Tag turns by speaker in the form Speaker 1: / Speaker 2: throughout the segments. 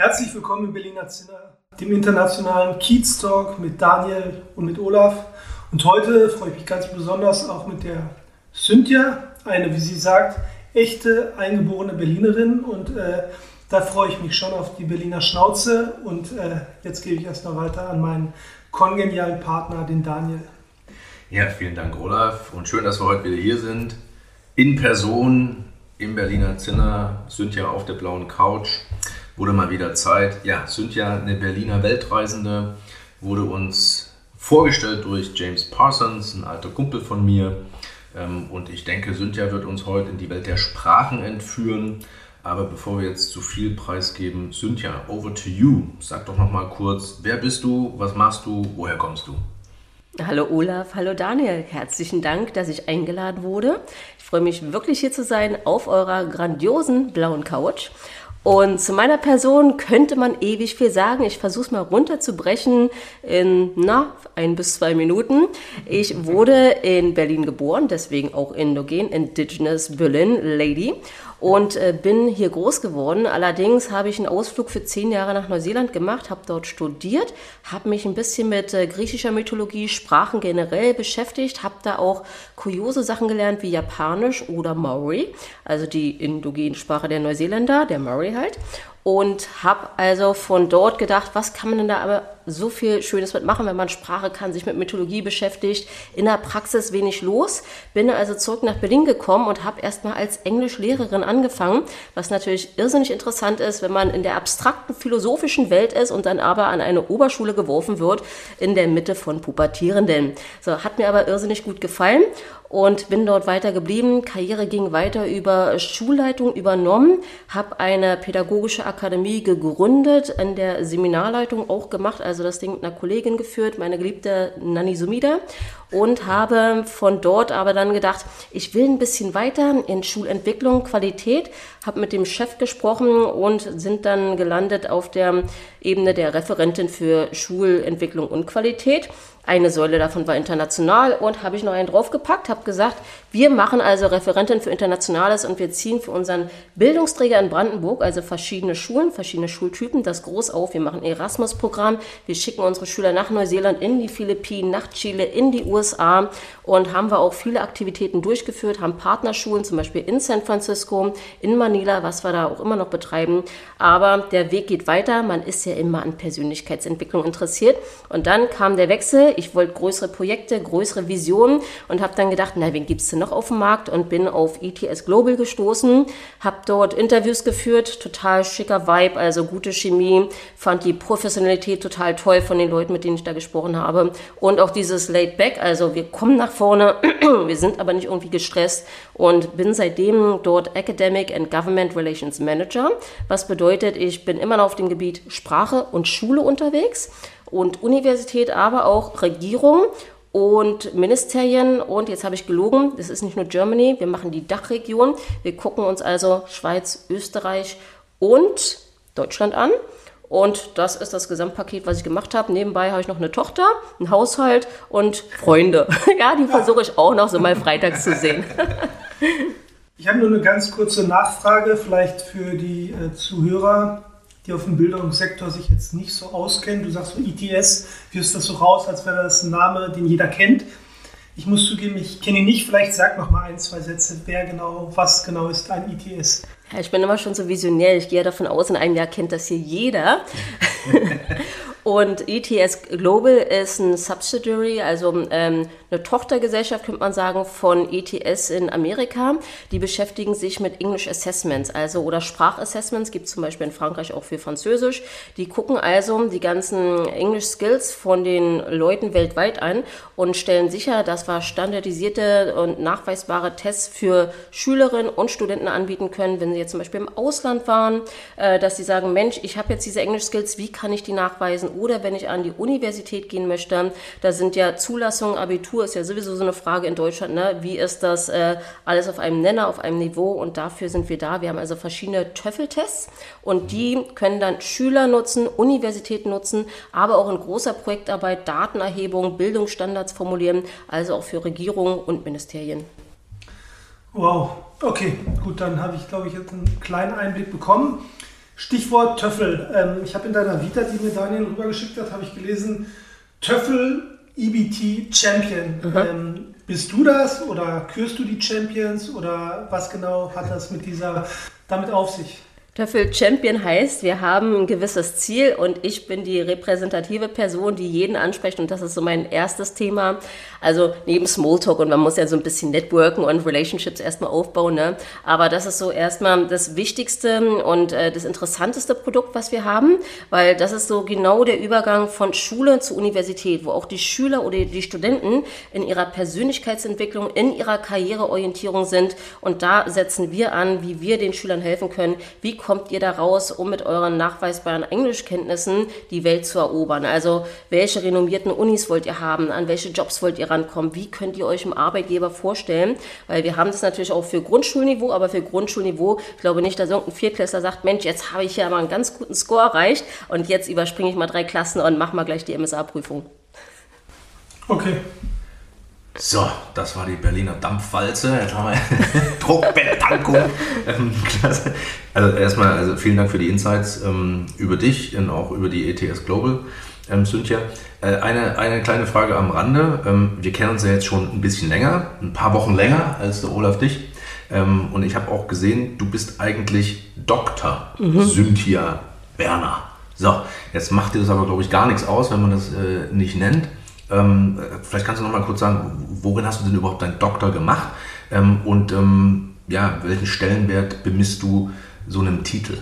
Speaker 1: Herzlich willkommen im Berliner Zinner, dem internationalen Kiez Talk mit Daniel und mit Olaf. Und heute freue ich mich ganz besonders auch mit der Cynthia, eine, wie sie sagt, echte eingeborene Berlinerin. Und äh, da freue ich mich schon auf die Berliner Schnauze. Und äh, jetzt gebe ich erstmal weiter an meinen kongenialen Partner, den Daniel.
Speaker 2: Ja, vielen Dank, Olaf. Und schön, dass wir heute wieder hier sind. In Person im Berliner Zinner, Cynthia auf der blauen Couch. Wurde mal wieder Zeit. Ja, Cynthia, eine Berliner Weltreisende, wurde uns vorgestellt durch James Parsons, ein alter Kumpel von mir. Ähm, und ich denke, Cynthia wird uns heute in die Welt der Sprachen entführen. Aber bevor wir jetzt zu viel preisgeben, Cynthia, over to you. Sag doch noch mal kurz, wer bist du, was machst du, woher kommst du?
Speaker 3: Hallo Olaf, hallo Daniel. Herzlichen Dank, dass ich eingeladen wurde. Ich freue mich wirklich hier zu sein auf eurer grandiosen blauen Couch. Und zu meiner Person könnte man ewig viel sagen. Ich versuche es mal runterzubrechen in, na, ein bis zwei Minuten. Ich wurde in Berlin geboren, deswegen auch indogen, Indigenous Berlin Lady und äh, bin hier groß geworden. Allerdings habe ich einen Ausflug für zehn Jahre nach Neuseeland gemacht, habe dort studiert, habe mich ein bisschen mit äh, griechischer Mythologie, Sprachen generell beschäftigt, habe da auch kuriose Sachen gelernt wie Japanisch oder Maori, also die indogene Sprache der Neuseeländer, der Maori halt und habe also von dort gedacht, was kann man denn da aber so viel Schönes mitmachen, wenn man Sprache kann, sich mit Mythologie beschäftigt, in der Praxis wenig los. Bin also zurück nach Berlin gekommen und habe erstmal als Englischlehrerin angefangen, was natürlich irrsinnig interessant ist, wenn man in der abstrakten philosophischen Welt ist und dann aber an eine Oberschule geworfen wird in der Mitte von Pubertierenden. So, hat mir aber irrsinnig gut gefallen und bin dort weiter geblieben. Karriere ging weiter über Schulleitung übernommen, habe eine pädagogische Akademie gegründet, in der Seminarleitung auch gemacht, also das Ding mit einer Kollegin geführt, meine geliebte Nani Sumida. Und habe von dort aber dann gedacht, ich will ein bisschen weiter in Schulentwicklung, Qualität, habe mit dem Chef gesprochen und sind dann gelandet auf der Ebene der Referentin für Schulentwicklung und Qualität eine Säule davon war international und habe ich noch einen draufgepackt, habe gesagt, wir machen also Referentin für Internationales und wir ziehen für unseren Bildungsträger in Brandenburg, also verschiedene Schulen, verschiedene Schultypen, das groß auf. Wir machen Erasmus-Programm, wir schicken unsere Schüler nach Neuseeland, in die Philippinen, nach Chile, in die USA und haben wir auch viele Aktivitäten durchgeführt, haben Partnerschulen, zum Beispiel in San Francisco, in Manila, was wir da auch immer noch betreiben. Aber der Weg geht weiter, man ist ja immer an Persönlichkeitsentwicklung interessiert. Und dann kam der Wechsel ich wollte größere Projekte, größere Visionen und habe dann gedacht, na, wen gibt es noch auf dem Markt? Und bin auf ETS Global gestoßen, habe dort Interviews geführt, total schicker Vibe, also gute Chemie, fand die Professionalität total toll von den Leuten, mit denen ich da gesprochen habe. Und auch dieses Laid Back, also wir kommen nach vorne, wir sind aber nicht irgendwie gestresst und bin seitdem dort Academic and Government Relations Manager, was bedeutet, ich bin immer noch auf dem Gebiet Sprache und Schule unterwegs und Universität, aber auch Regierung und Ministerien. Und jetzt habe ich gelogen, das ist nicht nur Germany, wir machen die Dachregion. Wir gucken uns also Schweiz, Österreich und Deutschland an. Und das ist das Gesamtpaket, was ich gemacht habe. Nebenbei habe ich noch eine Tochter, einen Haushalt und Freunde. ja, die versuche ich auch noch so mal freitags zu sehen.
Speaker 1: ich habe nur eine ganz kurze Nachfrage, vielleicht für die äh, Zuhörer die auf dem Bildungssektor sich jetzt nicht so auskennen. Du sagst so ITS, wirst das so raus, als wäre das ein Name, den jeder kennt. Ich muss zugeben, ich kenne ihn nicht. Vielleicht sag noch mal ein, zwei Sätze, wer genau, was genau ist ein ITS?
Speaker 3: Ja, ich bin immer schon so visionär. Ich gehe davon aus, in einem Jahr kennt das hier jeder. Und ETS Global ist ein Subsidiary, also ähm, eine Tochtergesellschaft, könnte man sagen, von ETS in Amerika. Die beschäftigen sich mit English Assessments, also oder Sprachassessments, gibt es zum Beispiel in Frankreich auch für Französisch. Die gucken also die ganzen English Skills von den Leuten weltweit an und stellen sicher, dass wir standardisierte und nachweisbare Tests für Schülerinnen und Studenten anbieten können, wenn sie jetzt zum Beispiel im Ausland waren, äh, dass sie sagen, Mensch, ich habe jetzt diese English Skills, wie kann ich die nachweisen? Oder wenn ich an die Universität gehen möchte, da sind ja Zulassungen, Abitur, ist ja sowieso so eine Frage in Deutschland, ne? wie ist das äh, alles auf einem Nenner, auf einem Niveau und dafür sind wir da. Wir haben also verschiedene TOEFL-Tests und die können dann Schüler nutzen, Universitäten nutzen, aber auch in großer Projektarbeit Datenerhebung, Bildungsstandards formulieren, also auch für Regierungen und Ministerien.
Speaker 1: Wow, okay, gut, dann habe ich, glaube ich, jetzt einen kleinen Einblick bekommen. Stichwort Töffel. Ähm, ich habe in deiner Vita, die mir Daniel rübergeschickt hat, habe ich gelesen, Töffel EBT Champion. Mhm. Ähm, bist du das oder kürst du die Champions oder was genau hat das mit dieser damit auf sich?
Speaker 3: Töffel Champion heißt, wir haben ein gewisses Ziel und ich bin die repräsentative Person, die jeden anspricht und das ist so mein erstes Thema. Also neben Smalltalk und man muss ja so ein bisschen networken und Relationships erstmal aufbauen, ne? aber das ist so erstmal das wichtigste und äh, das interessanteste Produkt, was wir haben, weil das ist so genau der Übergang von Schule zu Universität, wo auch die Schüler oder die Studenten in ihrer Persönlichkeitsentwicklung, in ihrer Karriereorientierung sind und da setzen wir an, wie wir den Schülern helfen können, wie kommt ihr da raus, um mit euren nachweisbaren Englischkenntnissen die Welt zu erobern? Also welche renommierten Unis wollt ihr haben? An welche Jobs wollt ihr rankommen? Wie könnt ihr euch im Arbeitgeber vorstellen? Weil wir haben das natürlich auch für Grundschulniveau, aber für Grundschulniveau, ich glaube nicht, dass irgendein Viertklässler sagt, Mensch, jetzt habe ich ja mal einen ganz guten Score erreicht und jetzt überspringe ich mal drei Klassen und mache mal gleich die MSA-Prüfung.
Speaker 1: Okay.
Speaker 2: So, das war die Berliner Dampfwalze. Jetzt haben wir Druckbetankung. ähm, klasse. Also erstmal also vielen Dank für die Insights ähm, über dich und auch über die ETS Global, ähm, Cynthia. Äh, eine, eine kleine Frage am Rande. Ähm, wir kennen uns ja jetzt schon ein bisschen länger, ein paar Wochen länger als der Olaf dich. Ähm, und ich habe auch gesehen, du bist eigentlich Dr. Mhm. Cynthia Werner. So, jetzt macht dir das aber, glaube ich, gar nichts aus, wenn man das äh, nicht nennt. Ähm, vielleicht kannst du noch mal kurz sagen, worin hast du denn überhaupt deinen Doktor gemacht ähm, und ähm, ja, welchen Stellenwert bemisst du so einem Titel?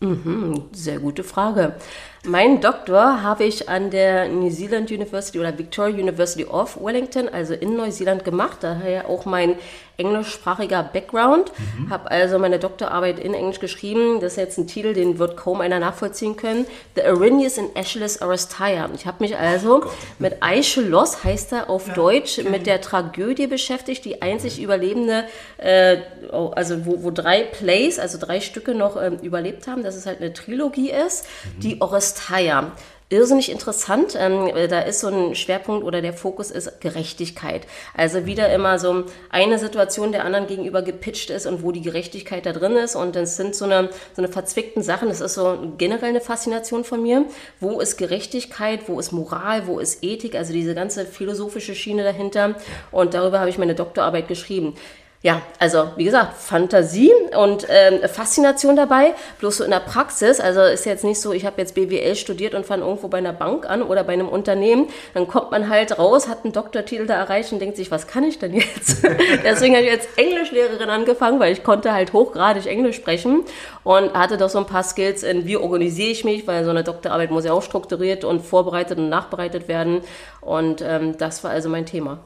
Speaker 3: Mhm, sehr gute Frage. Mein Doktor habe ich an der New Zealand University oder Victoria University of Wellington, also in Neuseeland, gemacht. Daher auch mein englischsprachiger Background. Mhm. Habe also meine Doktorarbeit in Englisch geschrieben. Das ist jetzt ein Titel, den wird kaum einer nachvollziehen können. The Arrhenius and Aeschylus Oresteia. Ich habe mich also oh mit Aeschylus, heißt er auf ja, Deutsch, okay. mit der Tragödie beschäftigt, die einzig überlebende, äh, oh, also wo, wo drei Plays, also drei Stücke noch ähm, überlebt haben, dass es halt eine Trilogie ist, mhm. die Oresteia Oresteia. Irrsinnig interessant. Ähm, da ist so ein Schwerpunkt oder der Fokus ist Gerechtigkeit. Also wieder immer so eine Situation der anderen gegenüber gepitcht ist und wo die Gerechtigkeit da drin ist. Und das sind so eine, so eine verzwickten Sachen. Das ist so generell eine Faszination von mir. Wo ist Gerechtigkeit? Wo ist Moral? Wo ist Ethik? Also diese ganze philosophische Schiene dahinter. Und darüber habe ich meine Doktorarbeit geschrieben ja, also wie gesagt, Fantasie und ähm, Faszination dabei, bloß so in der Praxis. Also ist jetzt nicht so, ich habe jetzt BWL studiert und fange irgendwo bei einer Bank an oder bei einem Unternehmen. Dann kommt man halt raus, hat einen Doktortitel da erreicht und denkt sich, was kann ich denn jetzt? Deswegen habe ich jetzt Englischlehrerin angefangen, weil ich konnte halt hochgradig Englisch sprechen und hatte doch so ein paar Skills in, wie organisiere ich mich, weil so eine Doktorarbeit muss ja auch strukturiert und vorbereitet und nachbereitet werden. Und ähm, das war also mein Thema.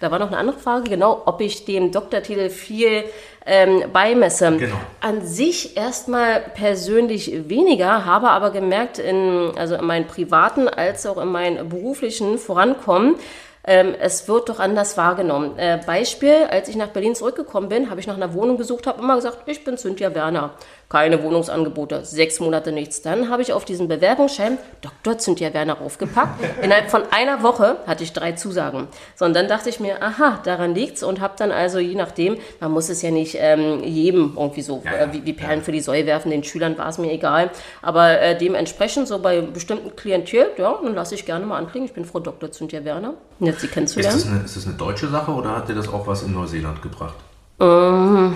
Speaker 3: Da war noch eine andere Frage, genau, ob ich dem Doktortitel viel ähm, beimesse. Genau. An sich erstmal persönlich weniger, habe aber gemerkt, in, also in meinen privaten als auch in meinen beruflichen Vorankommen, ähm, es wird doch anders wahrgenommen. Äh, Beispiel, als ich nach Berlin zurückgekommen bin, habe ich nach einer Wohnung gesucht, habe immer gesagt, ich bin Cynthia Werner keine Wohnungsangebote, sechs Monate nichts. Dann habe ich auf diesen Bewerbungsschein Dr. Cynthia Werner aufgepackt. Innerhalb von einer Woche hatte ich drei Zusagen. So, und dann dachte ich mir, aha, daran liegt's und habe dann also je nachdem, man muss es ja nicht ähm, jedem irgendwie so ja, äh, wie, wie, Perlen ja. für die Säue werfen, den Schülern war es mir egal, aber äh, dementsprechend so bei bestimmten Klientel, ja, dann lasse ich gerne mal anklicken. Ich bin Frau Dr. Cynthia Werner, jetzt Sie kennenzulernen.
Speaker 2: Ist das, eine, ist das eine deutsche Sache oder hat dir das auch was in Neuseeland gebracht?
Speaker 3: Ähm,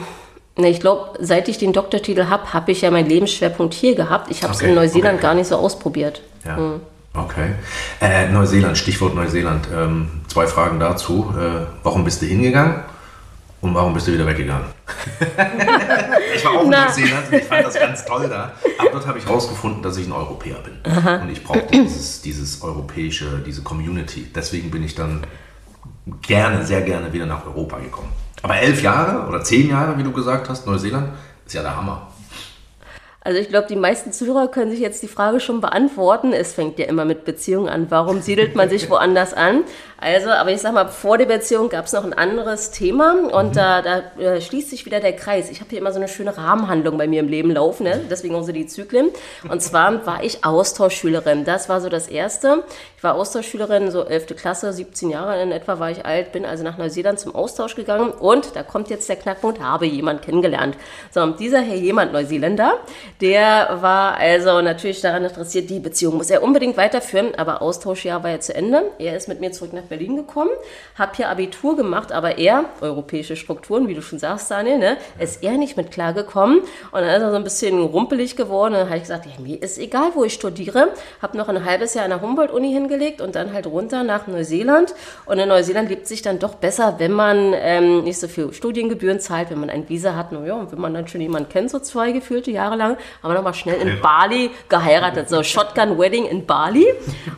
Speaker 3: ich glaube, seit ich den Doktortitel habe, habe ich ja meinen Lebensschwerpunkt hier gehabt. Ich habe es okay, in Neuseeland okay. gar nicht so ausprobiert.
Speaker 2: Ja. Hm. Okay. Äh, Neuseeland, Stichwort Neuseeland. Ähm, zwei Fragen dazu. Äh, warum bist du hingegangen und warum bist du wieder weggegangen? ich war auch in Na. Neuseeland und ich fand das ganz toll da. Aber dort habe ich herausgefunden, dass ich ein Europäer bin. Aha. Und ich brauchte dieses, dieses europäische, diese Community. Deswegen bin ich dann gerne, sehr gerne wieder nach Europa gekommen. Aber elf Jahre oder zehn Jahre, wie du gesagt hast, Neuseeland, ist ja der Hammer.
Speaker 3: Also ich glaube, die meisten Zuhörer können sich jetzt die Frage schon beantworten. Es fängt ja immer mit Beziehungen an. Warum siedelt man sich woanders an? Also, aber ich sag mal, vor der Beziehung gab es noch ein anderes Thema und mhm. da, da äh, schließt sich wieder der Kreis. Ich habe hier immer so eine schöne Rahmenhandlung bei mir im Leben laufen, ne? deswegen auch so die Zyklen. Und zwar war ich Austauschschülerin. Das war so das Erste. War Austauschschülerin, so 11. Klasse, 17 Jahre in etwa war ich alt, bin also nach Neuseeland zum Austausch gegangen und da kommt jetzt der Knackpunkt, habe jemand kennengelernt. So, und dieser Herr jemand Neuseeländer, der war also natürlich daran interessiert, die Beziehung muss er unbedingt weiterführen, aber Austauschjahr war ja zu Ende. Er ist mit mir zurück nach Berlin gekommen, habe hier Abitur gemacht, aber er, europäische Strukturen, wie du schon sagst, Daniel, ne, ist er nicht mit klargekommen. Und dann ist er so ein bisschen rumpelig geworden. Dann habe ich gesagt, ja, mir ist egal, wo ich studiere. Habe noch ein halbes Jahr an der Humboldt-Uni hingelegt und dann halt runter nach Neuseeland. Und in Neuseeland lebt sich dann doch besser, wenn man ähm, nicht so viel Studiengebühren zahlt, wenn man ein Visa hat. Naja, und wenn man dann schon jemanden kennt, so zwei gefühlte Jahre lang, haben wir nochmal schnell in Bali geheiratet. So Shotgun Wedding in Bali.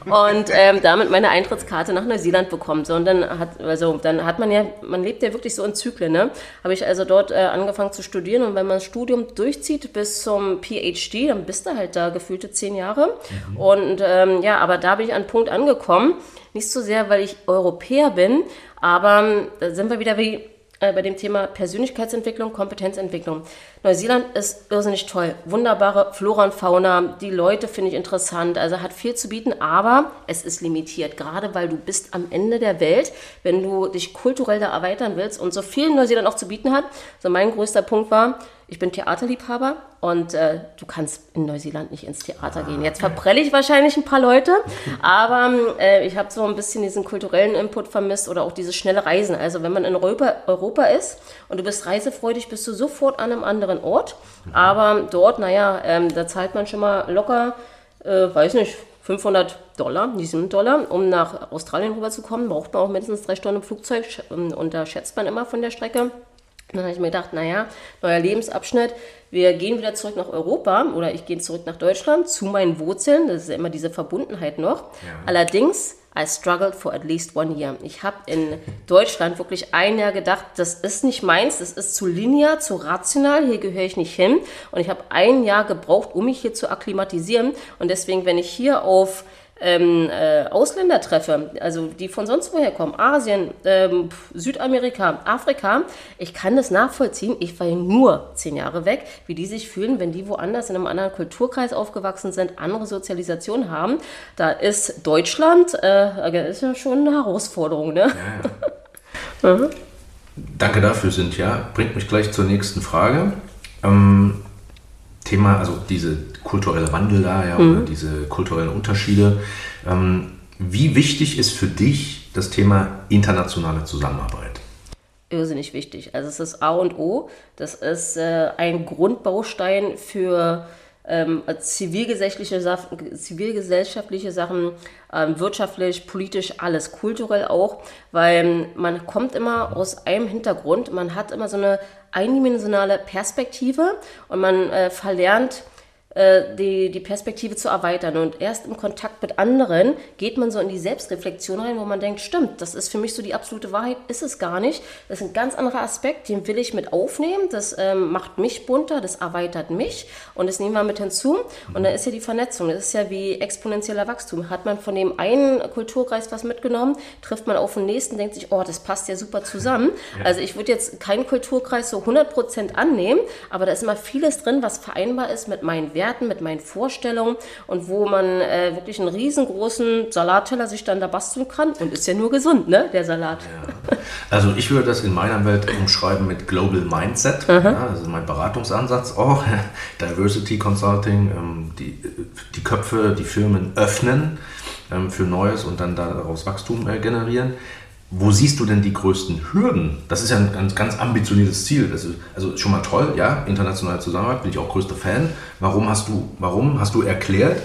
Speaker 3: Und ähm, damit meine Eintrittskarte nach Neuseeland bekommt. So, und dann hat, also, dann hat man ja, man lebt ja wirklich so in Zyklen, ne? Habe ich also dort äh, angefangen zu studieren und wenn man das Studium durchzieht bis zum PhD, dann bist du halt da gefühlte zehn Jahre. Mhm. Und ähm, ja, aber da bin ich an einen Punkt angekommen. Nicht so sehr, weil ich Europäer bin, aber da sind wir wieder wie äh, bei dem Thema Persönlichkeitsentwicklung, Kompetenzentwicklung. Neuseeland ist irrsinnig toll. Wunderbare Flora und Fauna. Die Leute finde ich interessant. Also hat viel zu bieten, aber es ist limitiert. Gerade weil du bist am Ende der Welt, wenn du dich kulturell da erweitern willst und so viel Neuseeland auch zu bieten hat. So mein größter Punkt war, ich bin Theaterliebhaber und äh, du kannst in Neuseeland nicht ins Theater gehen. Jetzt verprelle ich wahrscheinlich ein paar Leute, aber äh, ich habe so ein bisschen diesen kulturellen Input vermisst oder auch dieses schnelle Reisen. Also wenn man in Europa, Europa ist und du bist reisefreudig, bist du sofort an einem anderen Ort. Aber dort, naja, ähm, da zahlt man schon mal locker, äh, weiß nicht, 500 Dollar, 7 Dollar, um nach Australien rüberzukommen. Braucht man auch mindestens drei Stunden im Flugzeug und da schätzt man immer von der Strecke. Dann habe ich mir gedacht, naja, neuer Lebensabschnitt, wir gehen wieder zurück nach Europa oder ich gehe zurück nach Deutschland zu meinen Wurzeln. Das ist ja immer diese Verbundenheit noch. Ja. Allerdings, I struggled for at least one year. Ich habe in Deutschland wirklich ein Jahr gedacht, das ist nicht meins, das ist zu linear, zu rational, hier gehöre ich nicht hin. Und ich habe ein Jahr gebraucht, um mich hier zu akklimatisieren. Und deswegen, wenn ich hier auf ähm, äh, Ausländer treffe, also die von sonst woher kommen, Asien, ähm, Südamerika, Afrika, ich kann das nachvollziehen. Ich war ja nur zehn Jahre weg, wie die sich fühlen, wenn die woanders in einem anderen Kulturkreis aufgewachsen sind, andere Sozialisation haben. Da ist Deutschland, äh, ist ja schon eine Herausforderung, ne?
Speaker 2: Ja, ja. mhm. Danke dafür, Cynthia. Bringt mich gleich zur nächsten Frage. Ähm, Thema, also diese kulturelle Wandel da, ja, mhm. oder diese kulturellen Unterschiede. Ähm, wie wichtig ist für dich das Thema internationale Zusammenarbeit?
Speaker 3: Irrsinnig wichtig. Also es ist A und O. Das ist äh, ein Grundbaustein für ähm, zivilgesellschaftliche, zivilgesellschaftliche Sachen, ähm, wirtschaftlich, politisch, alles, kulturell auch, weil man kommt immer aus einem Hintergrund, man hat immer so eine eindimensionale Perspektive und man äh, verlernt, die, die Perspektive zu erweitern. Und erst im Kontakt mit anderen geht man so in die Selbstreflexion rein, wo man denkt, stimmt, das ist für mich so die absolute Wahrheit, ist es gar nicht. Das ist ein ganz anderer Aspekt, den will ich mit aufnehmen. Das ähm, macht mich bunter, das erweitert mich und das nehmen wir mit hinzu. Und dann ist ja die Vernetzung, das ist ja wie exponentieller Wachstum. Hat man von dem einen Kulturkreis was mitgenommen, trifft man auf den nächsten, denkt sich, oh, das passt ja super zusammen. Ja. Also ich würde jetzt keinen Kulturkreis so 100% annehmen, aber da ist immer vieles drin, was vereinbar ist mit meinen Werten Werten, mit meinen Vorstellungen und wo man äh, wirklich einen riesengroßen Salatteller sich dann da basteln kann. Und ist ja nur gesund, ne, der Salat.
Speaker 2: Ja. Also ich würde das in meiner Welt umschreiben mit Global Mindset. Ja, also mein Beratungsansatz auch. Diversity Consulting, ähm, die, die Köpfe, die Firmen öffnen ähm, für Neues und dann daraus Wachstum äh, generieren. Wo siehst du denn die größten Hürden? Das ist ja ein ganz, ganz ambitioniertes Ziel. Ist, also schon mal toll, ja, internationale Zusammenarbeit, bin ich auch größter Fan. Warum hast du, warum hast du erklärt?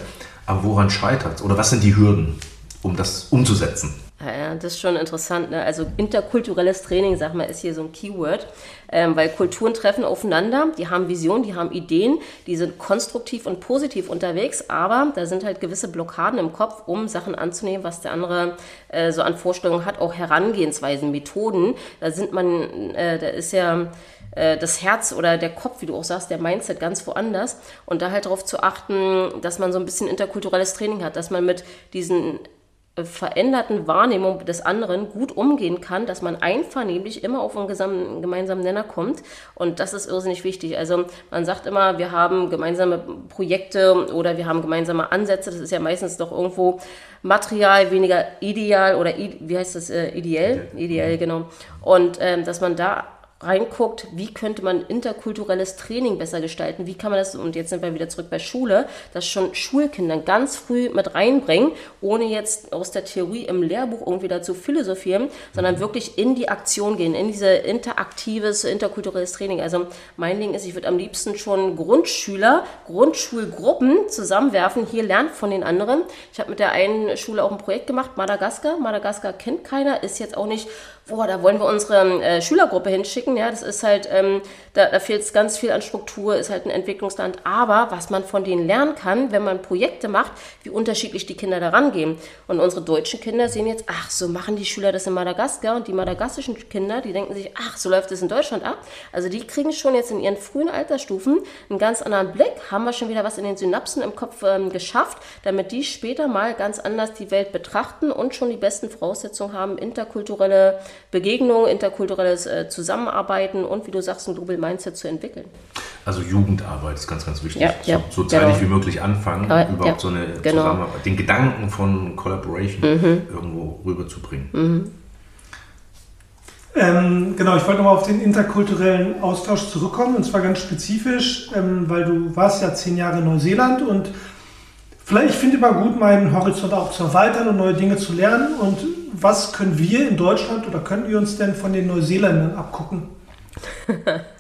Speaker 2: Aber woran scheitert es? Oder was sind die Hürden, um das umzusetzen?
Speaker 3: Ja, das ist schon interessant. Ne? Also interkulturelles Training, sag mal, ist hier so ein Keyword, ähm, weil Kulturen treffen aufeinander, die haben Visionen, die haben Ideen, die sind konstruktiv und positiv unterwegs, aber da sind halt gewisse Blockaden im Kopf, um Sachen anzunehmen, was der andere äh, so an Vorstellungen hat, auch Herangehensweisen, Methoden. Da sind man, äh, da ist ja äh, das Herz oder der Kopf, wie du auch sagst, der Mindset ganz woanders. Und da halt darauf zu achten, dass man so ein bisschen interkulturelles Training hat, dass man mit diesen veränderten Wahrnehmung des anderen gut umgehen kann, dass man einvernehmlich immer auf einen gemeinsamen Nenner kommt. Und das ist irrsinnig wichtig. Also man sagt immer, wir haben gemeinsame Projekte oder wir haben gemeinsame Ansätze. Das ist ja meistens doch irgendwo Material, weniger ideal oder wie heißt das, äh, ideell? Ideell, genau. Und ähm, dass man da reinguckt, wie könnte man interkulturelles Training besser gestalten, wie kann man das, und jetzt sind wir wieder zurück bei Schule, das schon Schulkindern ganz früh mit reinbringen, ohne jetzt aus der Theorie im Lehrbuch irgendwie dazu philosophieren, sondern wirklich in die Aktion gehen, in diese interaktives, interkulturelles Training. Also mein Ding ist, ich würde am liebsten schon Grundschüler, Grundschulgruppen zusammenwerfen, hier lernt von den anderen. Ich habe mit der einen Schule auch ein Projekt gemacht, Madagaskar. Madagaskar kennt keiner, ist jetzt auch nicht boah, da wollen wir unsere äh, Schülergruppe hinschicken. Ja, das ist halt, ähm, da, da fehlt es ganz viel an Struktur, ist halt ein Entwicklungsland. Aber was man von denen lernen kann, wenn man Projekte macht, wie unterschiedlich die Kinder daran gehen. Und unsere deutschen Kinder sehen jetzt, ach, so machen die Schüler das in Madagaskar. Und die madagassischen Kinder, die denken sich, ach, so läuft es in Deutschland ab. Also die kriegen schon jetzt in ihren frühen Altersstufen einen ganz anderen Blick, haben wir schon wieder was in den Synapsen im Kopf ähm, geschafft, damit die später mal ganz anders die Welt betrachten und schon die besten Voraussetzungen haben, interkulturelle Begegnung, interkulturelles äh, Zusammenarbeiten und, wie du sagst, ein Global Mindset zu entwickeln.
Speaker 2: Also Jugendarbeit ist ganz, ganz wichtig.
Speaker 3: Ja, ja,
Speaker 2: so, so zeitig
Speaker 3: genau.
Speaker 2: wie möglich anfangen,
Speaker 3: Ja,
Speaker 2: überhaupt
Speaker 3: ja,
Speaker 2: so eine
Speaker 3: genau.
Speaker 2: Zusammenarbeit, den Gedanken von Collaboration
Speaker 3: Mhm.
Speaker 2: irgendwo rüberzubringen.
Speaker 1: Ähm, genau, ich wollte nochmal auf den interkulturellen Austausch zurückkommen und zwar ganz spezifisch, ähm, weil du warst ja zehn Jahre in Neuseeland und vielleicht ich finde immer gut, meinen Horizont auch zu erweitern und neue Dinge zu lernen. Und was können wir in Deutschland oder können wir uns denn von den Neuseeländern abgucken?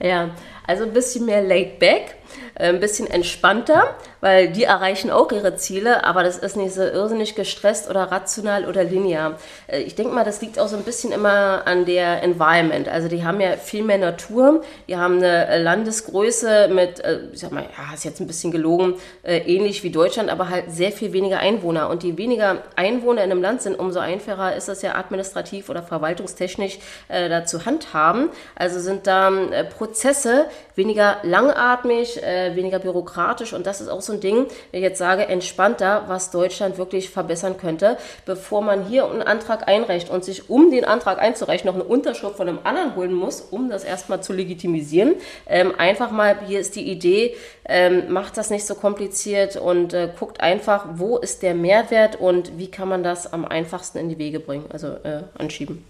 Speaker 3: Ja, also ein bisschen mehr laid back, ein bisschen entspannter, weil die erreichen auch ihre Ziele, aber das ist nicht so irrsinnig gestresst oder rational oder linear. Äh, Ich denke mal, das liegt auch so ein bisschen immer an der Environment. Also die haben ja viel mehr Natur, die haben eine äh, Landesgröße mit, äh, ich sag mal, ja, ist jetzt ein bisschen gelogen, äh, ähnlich wie Deutschland, aber halt sehr viel weniger Einwohner. Und je weniger Einwohner in einem Land sind, umso einfacher ist es ja administrativ oder verwaltungstechnisch äh, da zu handhaben. Also sind da äh, Prozesse weniger langatmig, äh, weniger bürokratisch und das ist auch so ein Ding, wenn ich jetzt sage, entspannter, was Deutschland wirklich verbessern könnte, bevor man hier einen Antrag einreicht und sich, um den Antrag einzureichen, noch eine Unterschrift von einem anderen holen muss, um das erstmal zu legitimisieren. Ähm, einfach mal, hier ist die Idee, ähm, macht das nicht so kompliziert und äh, guckt einfach, wo ist der Mehrwert und wie kann man das am einfachsten in die Wege bringen, also äh, anschieben.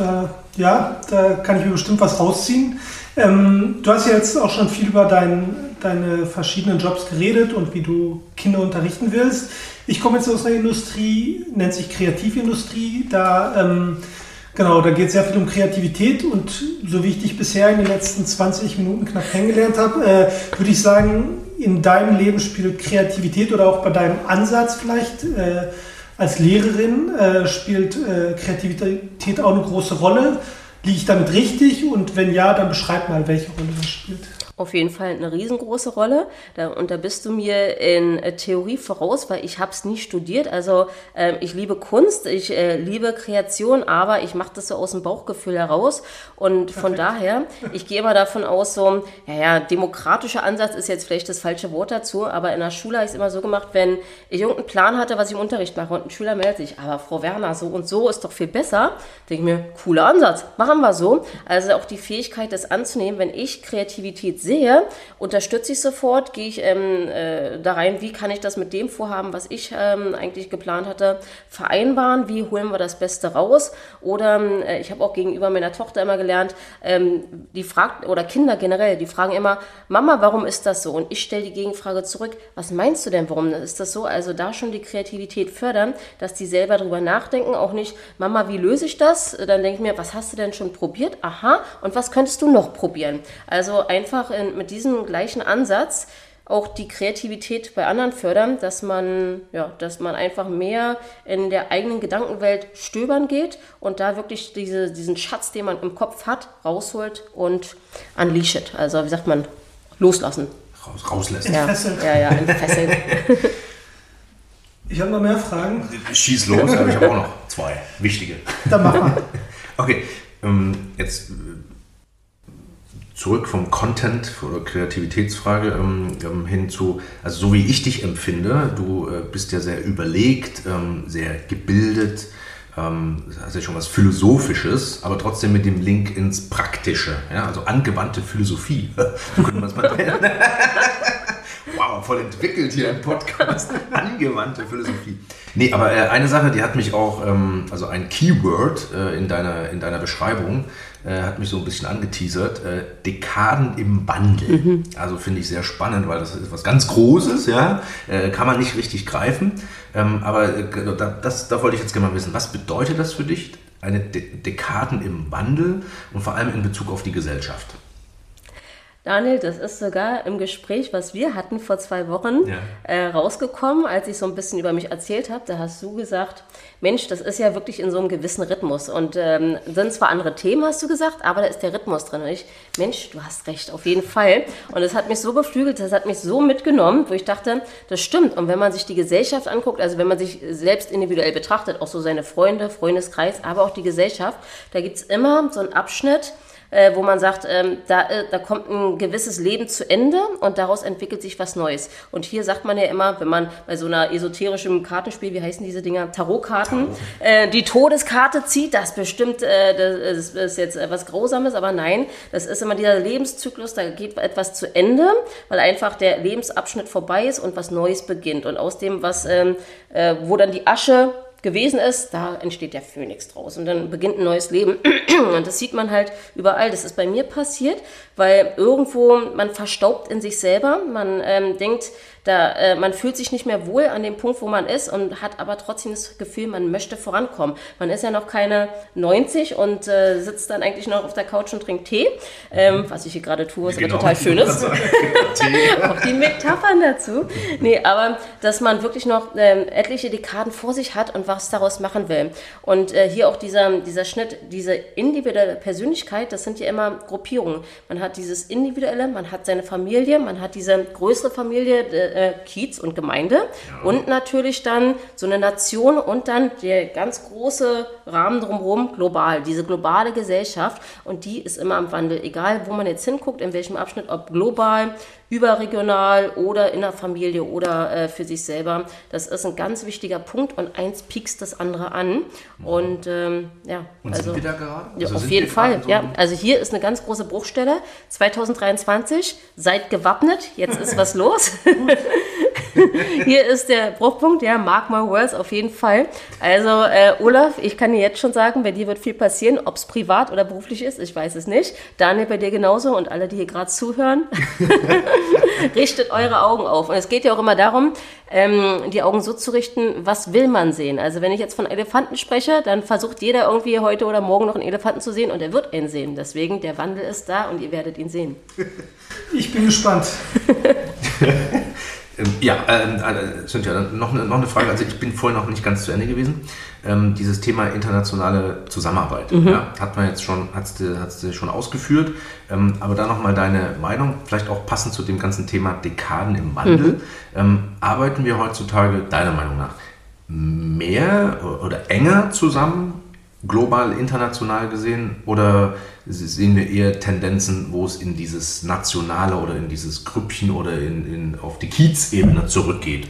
Speaker 1: Äh, ja, da kann ich mir bestimmt was rausziehen. Ähm, du hast ja jetzt auch schon viel über dein, deine verschiedenen Jobs geredet und wie du Kinder unterrichten willst. Ich komme jetzt aus einer Industrie, nennt sich Kreativindustrie. Da, ähm, genau, da geht es sehr viel um Kreativität und so wie ich dich bisher in den letzten 20 Minuten knapp kennengelernt habe, äh, würde ich sagen, in deinem Leben spielt Kreativität oder auch bei deinem Ansatz vielleicht äh, als Lehrerin äh, spielt äh, Kreativität auch eine große Rolle. Liege ich damit richtig? Und wenn ja, dann beschreib mal, welche Rolle das spielt.
Speaker 3: Auf jeden Fall eine riesengroße Rolle. Da, und da bist du mir in äh, Theorie voraus, weil ich habe es nie studiert. Also ähm, ich liebe Kunst, ich äh, liebe Kreation, aber ich mache das so aus dem Bauchgefühl heraus. Und von daher, ich gehe immer davon aus, so, ja, ja, demokratischer Ansatz ist jetzt vielleicht das falsche Wort dazu, aber in der Schule habe ich es immer so gemacht, wenn ich irgendeinen Plan hatte, was ich im Unterricht mache und ein Schüler meldet sich, aber Frau Werner, so und so ist doch viel besser, denke ich mir, cooler Ansatz, machen wir so. Also auch die Fähigkeit, das anzunehmen, wenn ich Kreativität sehe, unterstütze ich sofort, gehe ich ähm, äh, da rein, wie kann ich das mit dem Vorhaben, was ich ähm, eigentlich geplant hatte, vereinbaren, wie holen wir das Beste raus. Oder äh, ich habe auch gegenüber meiner Tochter immer gelernt, ähm, die fragt, oder Kinder generell, die fragen immer, Mama, warum ist das so? Und ich stelle die Gegenfrage zurück, was meinst du denn, warum ist das so? Also da schon die Kreativität fördern, dass die selber drüber nachdenken, auch nicht, Mama, wie löse ich das? Dann denke ich mir, was hast du denn schon probiert? Aha, und was könntest du noch probieren? Also einfach in, mit diesem gleichen Ansatz auch die Kreativität bei anderen fördern, dass man, ja, dass man einfach mehr in der eigenen Gedankenwelt stöbern geht und da wirklich diese, diesen Schatz, den man im Kopf hat, rausholt und unleashed. Also wie sagt man, loslassen.
Speaker 2: Raus, rauslässt.
Speaker 3: Ja, ja, ja, entfesseln.
Speaker 1: Ich habe noch mehr Fragen.
Speaker 2: Schieß los, aber ich habe auch noch zwei wichtige.
Speaker 1: Dann mach mal.
Speaker 2: Okay, ähm, jetzt zurück vom Content oder Kreativitätsfrage ähm, ähm, hin zu, also so wie ich dich empfinde, du äh, bist ja sehr überlegt, ähm, sehr gebildet, ähm, heißt ja schon was Philosophisches, aber trotzdem mit dem Link ins Praktische, ja? also angewandte Philosophie, so könnte es mal nennen. wow, voll entwickelt hier im Podcast, angewandte Philosophie. Nee, aber äh, eine Sache, die hat mich auch, ähm, also ein Keyword äh, in, deiner, in deiner Beschreibung, äh, hat mich so ein bisschen angeteasert. Äh, Dekaden im Wandel. Mhm. Also finde ich sehr spannend, weil das ist was ganz Großes, ja. Äh, kann man nicht richtig greifen. Ähm, aber äh, da, das, da wollte ich jetzt gerne mal wissen, was bedeutet das für dich? Eine De Dekaden im Wandel und vor allem in Bezug auf die Gesellschaft.
Speaker 3: Daniel, das ist sogar im Gespräch, was wir hatten vor zwei Wochen, ja. äh, rausgekommen, als ich so ein bisschen über mich erzählt habe. Da hast du gesagt, Mensch, das ist ja wirklich in so einem gewissen Rhythmus. Und ähm, sind zwar andere Themen, hast du gesagt, aber da ist der Rhythmus drin. Und ich, Mensch, du hast recht, auf jeden Fall. Und es hat mich so beflügelt, das hat mich so mitgenommen, wo ich dachte, das stimmt. Und wenn man sich die Gesellschaft anguckt, also wenn man sich selbst individuell betrachtet, auch so seine Freunde, Freundeskreis, aber auch die Gesellschaft, da gibt es immer so einen Abschnitt, äh, wo man sagt, ähm, da, äh, da kommt ein gewisses Leben zu Ende und daraus entwickelt sich was Neues. Und hier sagt man ja immer, wenn man bei so einer esoterischen Kartenspiel, wie heißen diese Dinger, Tarotkarten, Tarot. äh, die Todeskarte zieht, das bestimmt, äh, das ist jetzt etwas Grausames, aber nein, das ist immer dieser Lebenszyklus, da geht etwas zu Ende, weil einfach der Lebensabschnitt vorbei ist und was Neues beginnt. Und aus dem, was, ähm, äh, wo dann die Asche gewesen ist, da entsteht der Phönix draus und dann beginnt ein neues Leben. Und das sieht man halt überall. Das ist bei mir passiert, weil irgendwo man verstaubt in sich selber. Man ähm, denkt, da, äh, man fühlt sich nicht mehr wohl an dem Punkt, wo man ist und hat aber trotzdem das Gefühl, man möchte vorankommen. Man ist ja noch keine 90 und äh, sitzt dann eigentlich noch auf der Couch und trinkt Tee, ähm, was ich hier gerade tue, ist genau. aber total schön ist. Auch die Metaphern dazu. Nee, aber dass man wirklich noch ähm, etliche Dekaden vor sich hat und was daraus machen will. Und äh, hier auch dieser, dieser Schnitt, diese individuelle Persönlichkeit, das sind ja immer Gruppierungen. Man hat dieses Individuelle, man hat seine Familie, man hat diese größere Familie, äh, Kiez und Gemeinde ja. und natürlich dann so eine Nation und dann der ganz große Rahmen drumherum global, diese globale Gesellschaft und die ist immer im Wandel, egal wo man jetzt hinguckt, in welchem Abschnitt, ob global, überregional oder in der Familie oder äh, für sich selber. Das ist ein ganz wichtiger Punkt und eins piekst das andere an. Und ähm, ja,
Speaker 2: und also, sind wir da gerade?
Speaker 3: Ja, also auf jeden Fall. So ja, also hier ist eine ganz große Bruchstelle. 2023, seid gewappnet, jetzt ist was los. hier ist der Bruchpunkt, ja, mark my words, auf jeden Fall. Also äh, Olaf, ich kann dir jetzt schon sagen, bei dir wird viel passieren, ob es privat oder beruflich ist, ich weiß es nicht. Daniel, bei dir genauso und alle, die hier gerade zuhören. Richtet eure Augen auf. Und es geht ja auch immer darum, ähm, die Augen so zu richten, was will man sehen. Also wenn ich jetzt von Elefanten spreche, dann versucht jeder irgendwie heute oder morgen noch einen Elefanten zu sehen und er wird ihn sehen. Deswegen, der Wandel ist da und ihr werdet ihn sehen.
Speaker 1: Ich bin gespannt.
Speaker 2: Ähm, ja, ähm, äh, Cynthia, noch eine, noch eine Frage. Also ich bin vorhin noch nicht ganz zu Ende gewesen. Ähm, dieses Thema internationale Zusammenarbeit mhm. ja, hat man jetzt schon, hast du schon ausgeführt. Ähm, aber da nochmal deine Meinung, vielleicht auch passend zu dem ganzen Thema Dekaden im Wandel. Mhm. Ähm, arbeiten wir heutzutage, deiner Meinung nach, mehr oder enger zusammen global, international gesehen? Oder sehen wir eher Tendenzen, wo es in dieses Nationale oder in dieses Grüppchen oder in, in, auf die Kiezebene zurückgeht?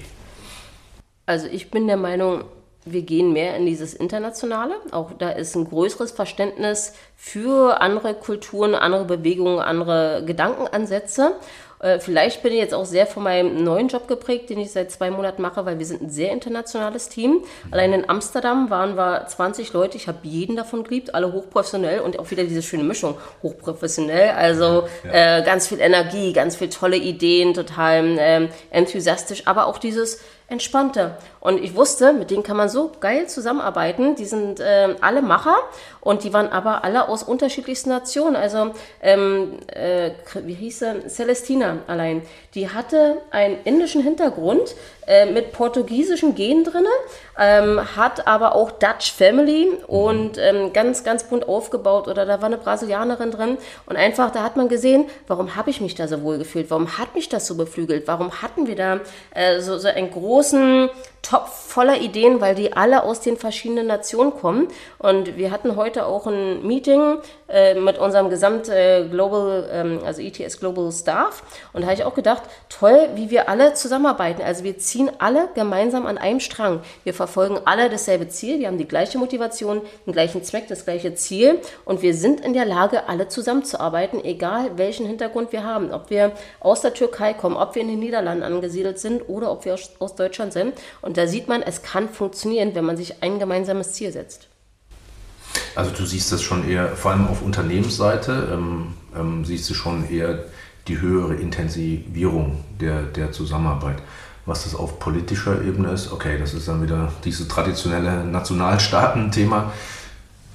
Speaker 3: Also ich bin der Meinung, wir gehen mehr in dieses Internationale. Auch da ist ein größeres Verständnis für andere Kulturen, andere Bewegungen, andere Gedankenansätze. Äh, vielleicht bin ich jetzt auch sehr von meinem neuen Job geprägt, den ich seit zwei Monaten mache, weil wir sind ein sehr internationales Team. Allein in Amsterdam waren wir 20 Leute. Ich habe jeden davon geliebt, alle hochprofessionell und auch wieder diese schöne Mischung. Hochprofessionell, also ja. äh, ganz viel Energie, ganz viel tolle Ideen, total äh, enthusiastisch, aber auch dieses entspannter. Und ich wusste, mit denen kann man so geil zusammenarbeiten. Die sind äh, alle Macher und die waren aber alle aus unterschiedlichsten Nationen. Also, ähm, äh, wie hieß sie? Celestina Tina allein, die hatte einen indischen Hintergrund äh, mit portugiesischen Genen drin, ähm, hat aber auch Dutch Family und ähm, ganz, ganz bunt aufgebaut oder da war eine Brasilianerin drin und einfach, da hat man gesehen, warum habe ich mich da so wohl gefühlt, warum hat mich das so beflügelt, warum hatten wir da äh, so, so einen großen Topf voller Ideen, weil die alle aus den verschiedenen Nationen kommen. Und wir hatten heute auch ein Meeting äh, mit unserem gesamt äh, Global, ähm, also ETS Global Staff. Und da habe ich auch gedacht, toll, wie wir alle zusammenarbeiten. Also wir ziehen alle gemeinsam an einem Strang. Wir verfolgen alle dasselbe Ziel. Wir haben die gleiche Motivation, den gleichen Zweck, das gleiche Ziel. Und wir sind in der Lage, alle zusammenzuarbeiten, egal welchen Hintergrund wir haben. Ob wir aus der Türkei kommen, ob wir in den Niederlanden angesiedelt sind oder ob wir aus, aus Deutschland sind. Und da sieht man, es kann funktionieren, wenn man sich ein gemeinsames Ziel setzt.
Speaker 2: Also du siehst das schon eher, vor allem auf Unternehmensseite, ähm, ähm, siehst du schon eher die höhere Intensivierung der, der Zusammenarbeit. Was das auf politischer Ebene ist, okay, das ist dann wieder dieses traditionelle Nationalstaaten-Thema.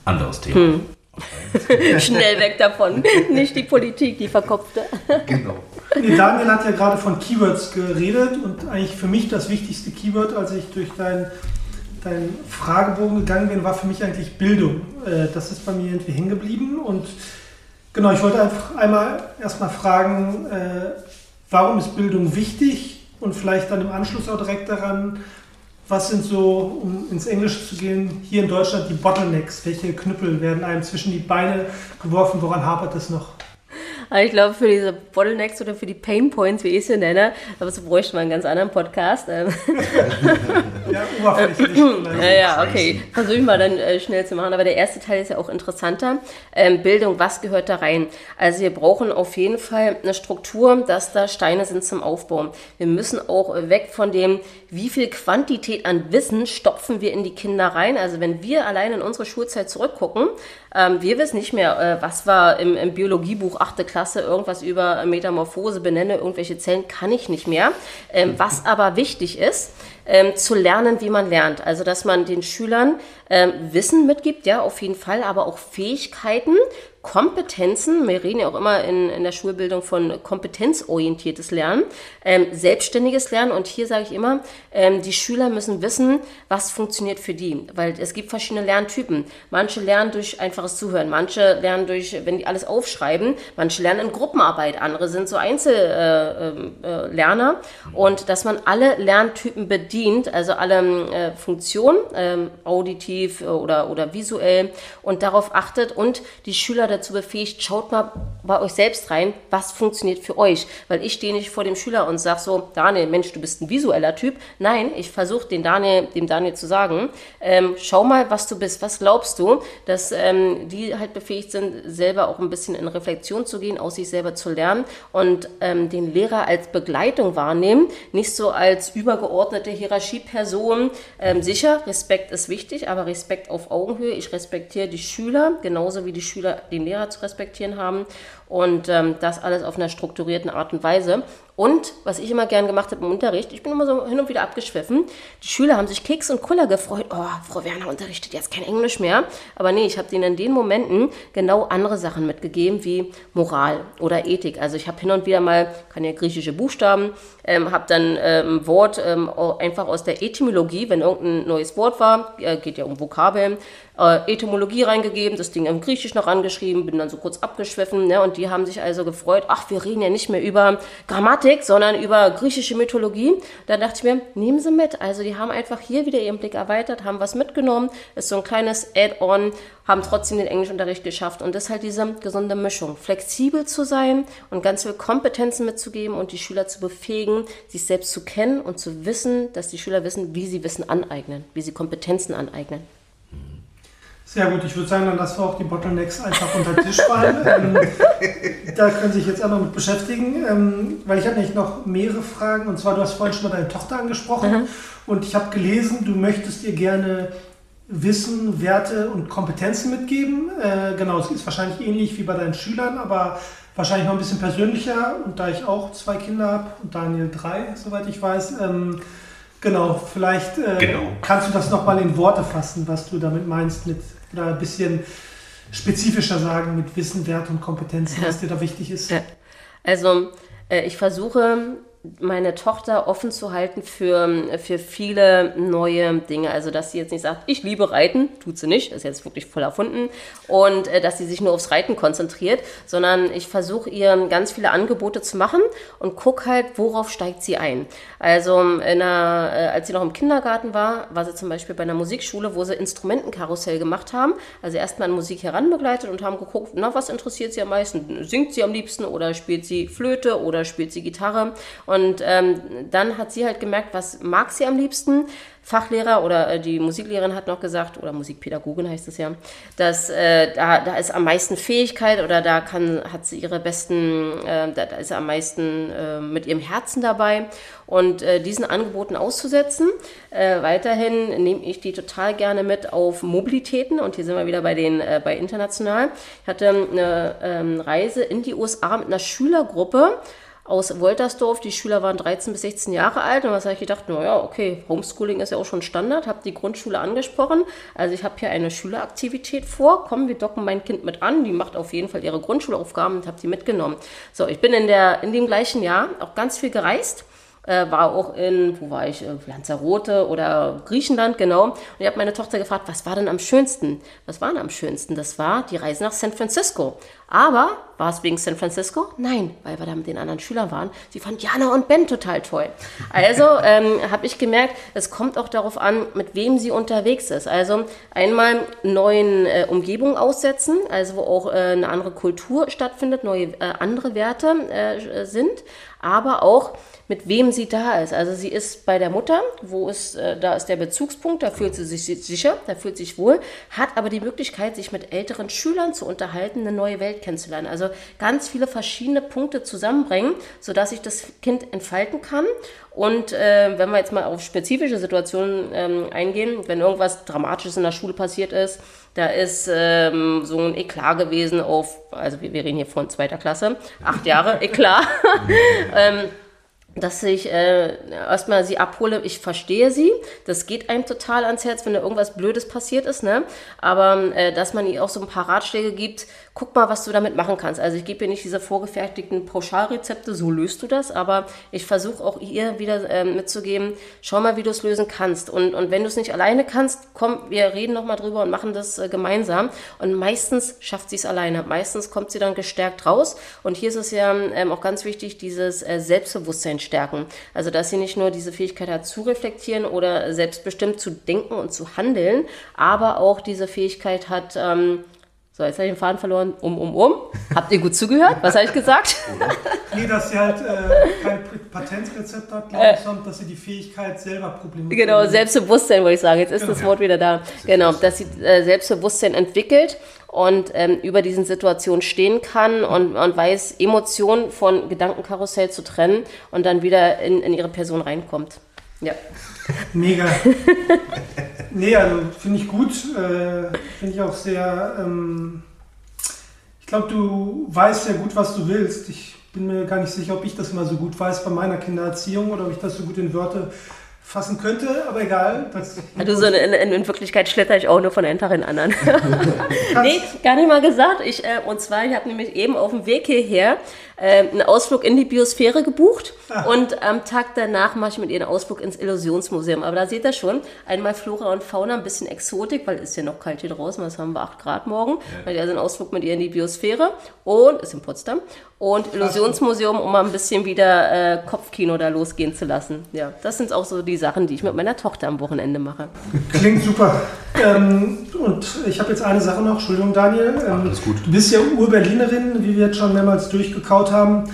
Speaker 2: Anderes Thema. Hm.
Speaker 3: Schnell weg davon. Nicht die Politik, die verkopfte.
Speaker 1: Genau. Nee, Daniel hat ja gerade von Keywords geredet und eigentlich für mich das wichtigste Keyword, als ich durch deinen dein Fragebogen gegangen bin, war für mich eigentlich Bildung. Äh, das ist bei mir irgendwie hängen geblieben und genau, ich wollte einfach einmal erstmal fragen, äh, warum ist Bildung wichtig und vielleicht dann im Anschluss auch direkt daran, was sind so, um ins Englische zu gehen, hier in Deutschland die Bottlenecks? Welche Knüppel werden einem zwischen die Beine geworfen? Woran hapert es noch?
Speaker 3: Aber ich glaube, für diese Bottlenecks oder für die Pain Points, wie ich sie nenne, aber so bräuchte man einen ganz anderen Podcast. Ähm. ja, oberflächlich. ja, ja, okay. Versuche ich mal dann äh, schnell zu machen. Aber der erste Teil ist ja auch interessanter. Ähm, Bildung, was gehört da rein? Also wir brauchen auf jeden Fall eine Struktur, dass da Steine sind zum Aufbauen. Wir müssen auch weg von dem, wie viel Quantität an Wissen stopfen wir in die Kinder rein. Also wenn wir allein in unsere Schulzeit zurückgucken, ähm, wir wissen nicht mehr, äh, was war im, im Biologiebuch 8. Klasse, irgendwas über Metamorphose benenne, irgendwelche Zellen kann ich nicht mehr. Ähm, was aber wichtig ist, ähm, zu lernen, wie man lernt. Also, dass man den Schülern ähm, Wissen mitgibt, ja, auf jeden Fall, aber auch Fähigkeiten, Kompetenzen, wir reden ja auch immer in, in der Schulbildung von kompetenzorientiertes Lernen, ähm, selbstständiges Lernen. Und hier sage ich immer, ähm, die Schüler müssen wissen, was funktioniert für die, weil es gibt verschiedene Lerntypen. Manche lernen durch einfaches Zuhören, manche lernen durch, wenn die alles aufschreiben, manche lernen in Gruppenarbeit, andere sind so Einzellerner äh, äh, und dass man alle Lerntypen bedient, also alle äh, Funktionen, ähm, auditiv oder, oder visuell und darauf achtet und die Schüler dazu befähigt, schaut mal bei euch selbst rein, was funktioniert für euch. Weil ich stehe nicht vor dem Schüler und sage so, Daniel, Mensch, du bist ein visueller Typ. Nein, ich versuche den Daniel, dem Daniel zu sagen, ähm, schau mal, was du bist, was glaubst du, dass ähm, die halt befähigt sind, selber auch ein bisschen in Reflexion zu gehen, aus sich selber zu lernen und ähm, den Lehrer als Begleitung wahrnehmen, nicht so als übergeordnete Hierarchieperson. Ähm, sicher, Respekt ist wichtig, aber Respekt auf Augenhöhe. Ich respektiere die Schüler genauso wie die Schüler den Lehrer zu respektieren haben und ähm, das alles auf einer strukturierten Art und Weise. Und was ich immer gern gemacht habe im Unterricht, ich bin immer so hin und wieder abgeschwiffen. Die Schüler haben sich Keks und Kuller gefreut. Oh, Frau Werner unterrichtet jetzt kein Englisch mehr. Aber nee, ich habe denen in den Momenten genau andere Sachen mitgegeben, wie Moral oder Ethik. Also ich habe hin und wieder mal, kann ja griechische Buchstaben, ähm, habe dann ähm, ein Wort ähm, einfach aus der Etymologie, wenn irgendein neues Wort war, äh, geht ja um Vokabeln, äh, Etymologie reingegeben, das Ding im Griechisch noch angeschrieben, bin dann so kurz abgeschwiffen. Ne, und die haben sich also gefreut, ach, wir reden ja nicht mehr über Grammatik, sondern über griechische Mythologie. Da dachte ich mir, nehmen Sie mit. Also die haben einfach hier wieder ihren Blick erweitert, haben was mitgenommen. Ist so ein kleines Add-on, haben trotzdem den Englischunterricht geschafft. Und das ist halt diese gesunde Mischung. Flexibel zu sein und ganz viele Kompetenzen mitzugeben und die Schüler zu befähigen, sich selbst zu kennen und zu wissen, dass die Schüler wissen, wie sie Wissen aneignen, wie sie Kompetenzen aneignen.
Speaker 1: Sehr gut, ich würde sagen, dann lassen wir auch die Bottlenecks einfach unter den Tisch fallen. ähm, da können Sie sich jetzt auch noch mit beschäftigen, ähm, weil ich habe nämlich noch mehrere Fragen. Und zwar, du hast vorhin schon mal deine Tochter angesprochen mhm. und ich habe gelesen, du möchtest ihr gerne Wissen, Werte und Kompetenzen mitgeben. Äh, genau, es ist wahrscheinlich ähnlich wie bei deinen Schülern, aber wahrscheinlich noch ein bisschen persönlicher. Und da ich auch zwei Kinder habe und Daniel drei, soweit ich weiß, ähm, Genau, vielleicht äh, genau. kannst du das nochmal in Worte fassen, was du damit meinst, mit, oder ein bisschen spezifischer sagen mit Wissen, Wert und Kompetenzen, was dir da wichtig ist.
Speaker 3: Also äh, ich versuche meine Tochter offen zu halten für, für viele neue Dinge. Also, dass sie jetzt nicht sagt, ich liebe Reiten, tut sie nicht, ist jetzt wirklich voll erfunden. Und äh, dass sie sich nur aufs Reiten konzentriert, sondern ich versuche ihr ganz viele Angebote zu machen und gucke halt, worauf steigt sie ein. Also, einer, äh, als sie noch im Kindergarten war, war sie zum Beispiel bei einer Musikschule, wo sie Instrumentenkarussell gemacht haben. Also erstmal an Musik heranbegleitet und haben geguckt, na, was interessiert sie am meisten? Singt sie am liebsten oder spielt sie Flöte oder spielt sie Gitarre? Und und ähm, dann hat sie halt gemerkt, was mag sie am liebsten. Fachlehrer oder äh, die Musiklehrerin hat noch gesagt, oder Musikpädagogin heißt es ja, dass äh, da, da ist am meisten Fähigkeit oder da kann, hat sie ihre besten, äh, da, da, ist sie am meisten äh, mit ihrem Herzen dabei. Und äh, diesen Angeboten auszusetzen. Äh, weiterhin nehme ich die total gerne mit auf Mobilitäten und hier sind wir wieder bei den bei international. Ich hatte eine ähm, Reise in die USA mit einer Schülergruppe aus Woltersdorf. Die Schüler waren 13 bis 16 Jahre alt und was habe ich gedacht, naja, okay, Homeschooling ist ja auch schon Standard, habe die Grundschule angesprochen. Also ich habe hier eine Schüleraktivität vor, komm, wir docken mein Kind mit an, die macht auf jeden Fall ihre Grundschulaufgaben und habe die mitgenommen. So, ich bin in, der, in dem gleichen Jahr auch ganz viel gereist äh, war auch in, wo war ich, äh, Lanzarote oder Griechenland, genau. Und ich habe meine Tochter gefragt, was war denn am schönsten? Was war denn am schönsten? Das war die Reise nach San Francisco. Aber war es wegen San Francisco? Nein, weil wir da mit den anderen Schülern waren. Sie fand Jana und Ben total toll. Also ähm, habe ich gemerkt, es kommt auch darauf an, mit wem sie unterwegs ist. Also einmal neuen äh, Umgebungen aussetzen, also wo auch äh, eine andere Kultur stattfindet, neue äh, andere Werte äh, sind, aber auch mit wem sie da ist. Also sie ist bei der Mutter, wo ist, äh, da ist der Bezugspunkt, da fühlt sie sich sicher, da fühlt sich wohl, hat aber die Möglichkeit, sich mit älteren Schülern zu unterhalten, eine neue Welt kennenzulernen. Also ganz viele verschiedene Punkte zusammenbringen, sodass sich das Kind entfalten kann. Und äh, wenn wir jetzt mal auf spezifische Situationen ähm, eingehen, wenn irgendwas Dramatisches in der Schule passiert ist, da ist ähm, so ein Eklat gewesen auf, also wir, wir reden hier von zweiter Klasse, acht Jahre Eklat. ähm, dass ich äh, erstmal sie abhole, ich verstehe sie, das geht einem total ans Herz, wenn da irgendwas Blödes passiert ist, ne? Aber äh, dass man ihr auch so ein paar Ratschläge gibt, guck mal, was du damit machen kannst. Also ich gebe ihr nicht diese vorgefertigten Pauschalrezepte, so löst du das, aber ich versuche auch ihr wieder äh, mitzugeben, schau mal, wie du es lösen kannst. Und, und wenn du es nicht alleine kannst, komm, wir reden nochmal drüber und machen das äh, gemeinsam. Und meistens schafft sie es alleine. Meistens kommt sie dann gestärkt raus. Und hier ist es ja ähm, auch ganz wichtig, dieses äh, Selbstbewusstsein stärken. Also dass sie nicht nur diese Fähigkeit hat zu reflektieren oder selbstbestimmt zu denken und zu handeln, aber auch diese Fähigkeit hat, ähm, so, jetzt habe ich den Faden verloren. Um, um, um. Habt ihr gut zugehört? Was habe ich gesagt?
Speaker 1: Nee, dass sie halt äh, kein Patentrezept hat, glaube ich, sondern dass sie die Fähigkeit selber Probleme
Speaker 3: Genau, Selbstbewusstsein wollte ich sagen. Jetzt ist genau. das Wort wieder da. Genau, dass sie äh, Selbstbewusstsein entwickelt und ähm, über diesen Situationen stehen kann und, und weiß, Emotionen von Gedankenkarussell zu trennen und dann wieder in, in ihre Person reinkommt. Ja.
Speaker 1: Mega. nee, also finde ich gut. Äh, finde ich auch sehr. Ähm, ich glaube, du weißt sehr gut, was du willst. Ich bin mir gar nicht sicher, ob ich das mal so gut weiß bei meiner Kindererziehung oder ob ich das so gut in Wörter fassen könnte, aber egal.
Speaker 3: also so in, in, in, Wirklichkeit schlitter ich auch nur von einem Tag in den anderen. nee, gar nicht mal gesagt. Ich, äh, und zwar, ich habe nämlich eben auf dem Weg hierher äh, einen Ausflug in die Biosphäre gebucht Ach. und am Tag danach mache ich mit ihr einen Ausflug ins Illusionsmuseum. Aber da seht ihr schon, einmal Flora und Fauna, ein bisschen Exotik, weil es ist ja noch kalt hier draußen, was haben wir, 8 Grad morgen. Ja. Weil also einen Ausflug mit ihr in die Biosphäre und, ist in Potsdam, und Illusionsmuseum, um mal ein bisschen wieder äh, Kopfkino da losgehen zu lassen. Ja, das sind auch so die Sachen, die ich mit meiner Tochter am Wochenende mache.
Speaker 1: Klingt super. ähm, und ich habe jetzt eine Sache noch, Entschuldigung Daniel. Ähm, Alles gut. Du bist ja Ur-Berlinerin, wie wir jetzt schon mehrmals durchgekaut haben.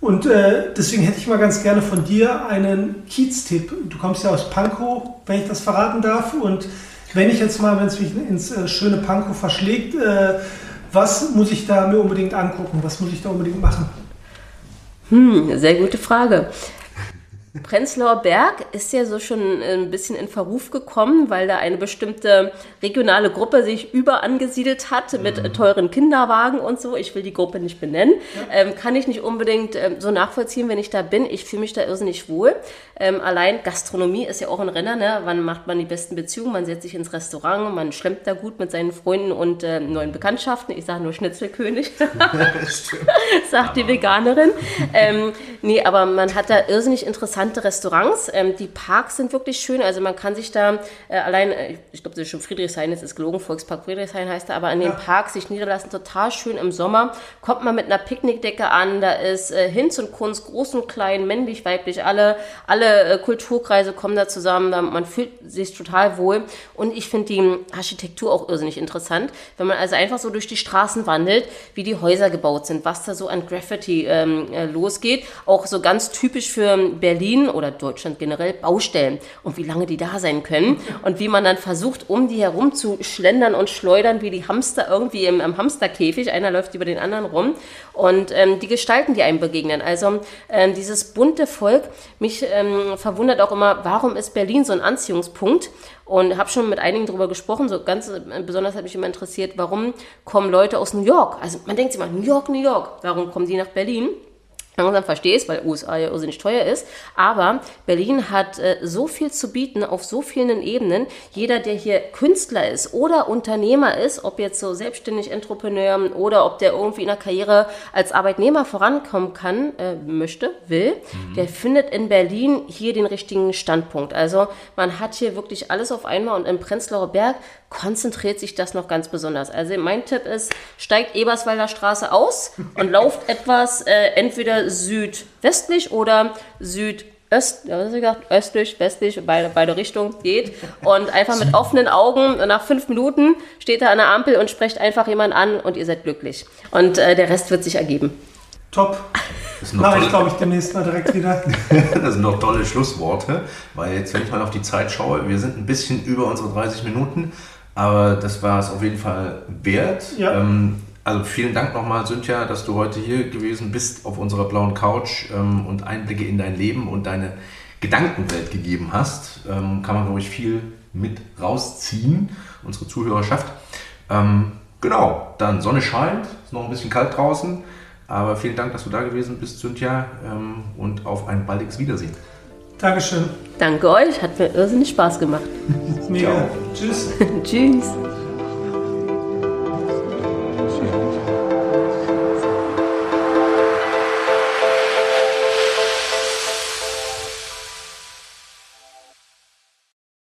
Speaker 1: Und äh, deswegen hätte ich mal ganz gerne von dir einen Kiez-Tipp. Du kommst ja aus Pankow, wenn ich das verraten darf. Und wenn ich jetzt mal, wenn es mich ins äh, schöne Pankow verschlägt, äh, was muss ich da mir unbedingt angucken? Was muss ich da unbedingt machen?
Speaker 3: Hm, sehr gute Frage. Prenzlauer Berg ist ja so schon ein bisschen in Verruf gekommen, weil da eine bestimmte regionale Gruppe sich überangesiedelt hat mit mhm. teuren Kinderwagen und so. Ich will die Gruppe nicht benennen. Ja. Ähm, kann ich nicht unbedingt ähm, so nachvollziehen, wenn ich da bin. Ich fühle mich da irrsinnig wohl. Ähm, allein Gastronomie ist ja auch ein Renner. Ne? Wann macht man die besten Beziehungen? Man setzt sich ins Restaurant, man schlemmt da gut mit seinen Freunden und äh, neuen Bekanntschaften. Ich sage nur Schnitzelkönig, sagt die Veganerin. Ähm, nee, aber man hat da irrsinnig interessante interessante Restaurants. Ähm, die Parks sind wirklich schön. Also man kann sich da äh, allein, äh, ich glaube, das ist schon Friedrichshain, das ist gelogen, Volkspark Friedrichshain heißt er, aber an ja. den Parks sich niederlassen, total schön im Sommer. Kommt man mit einer Picknickdecke an, da ist äh, Hinz und Kunst, groß und klein, männlich, weiblich, alle, alle äh, Kulturkreise kommen da zusammen. Man fühlt sich total wohl. Und ich finde die Architektur auch irrsinnig interessant. Wenn man also einfach so durch die Straßen wandelt, wie die Häuser gebaut sind, was da so an Graffiti ähm, äh, losgeht. Auch so ganz typisch für Berlin Berlin oder Deutschland generell Baustellen und wie lange die da sein können und wie man dann versucht, um die herum zu schlendern und schleudern, wie die Hamster irgendwie im, im Hamsterkäfig. Einer läuft über den anderen rum und ähm, die Gestalten, die einem begegnen. Also ähm, dieses bunte Volk, mich ähm, verwundert auch immer, warum ist Berlin so ein Anziehungspunkt? Und habe schon mit einigen darüber gesprochen. So ganz äh, besonders hat mich immer interessiert, warum kommen Leute aus New York? Also man denkt sich immer, New York, New York. Warum kommen die nach Berlin? Langsam verstehst, weil USA ja irrsinnig teuer ist. Aber Berlin hat äh, so viel zu bieten auf so vielen Ebenen. Jeder, der hier Künstler ist oder Unternehmer ist, ob jetzt so selbstständig Entrepreneur oder ob der irgendwie in der Karriere als Arbeitnehmer vorankommen kann, äh, möchte, will, mhm. der findet in Berlin hier den richtigen Standpunkt. Also man hat hier wirklich alles auf einmal und im Prenzlauer Berg konzentriert sich das noch ganz besonders. Also mein Tipp ist, steigt Eberswalder Straße aus und lauft etwas äh, entweder südwestlich oder südöstlich Öst, gesagt, östlich, westlich, beide, beide Richtungen geht und einfach mit offenen Augen nach fünf Minuten steht er an der Ampel und spricht einfach jemand an und ihr seid glücklich. Und äh, der Rest wird sich ergeben.
Speaker 1: Top. Mache ich, glaube ich, demnächst mal direkt wieder.
Speaker 2: das sind doch tolle Schlussworte, weil jetzt, wenn ich mal auf die Zeit schaue, wir sind ein bisschen über unsere 30 Minuten. Aber das war es auf jeden Fall wert. Ja. Ähm, also vielen Dank nochmal, Sündja, dass du heute hier gewesen bist auf unserer blauen Couch ähm, und Einblicke in dein Leben und deine Gedankenwelt gegeben hast. Ähm, kann man, glaube ich, viel mit rausziehen, unsere Zuhörerschaft. Ähm, genau, dann Sonne scheint, ist noch ein bisschen kalt draußen. Aber vielen Dank, dass du da gewesen bist, Sündja, ähm, und auf ein baldiges Wiedersehen.
Speaker 1: Dankeschön.
Speaker 3: Danke euch, hat mir irrsinnig Spaß gemacht.
Speaker 1: Mega. Ciao. Tschüss.
Speaker 3: Tschüss.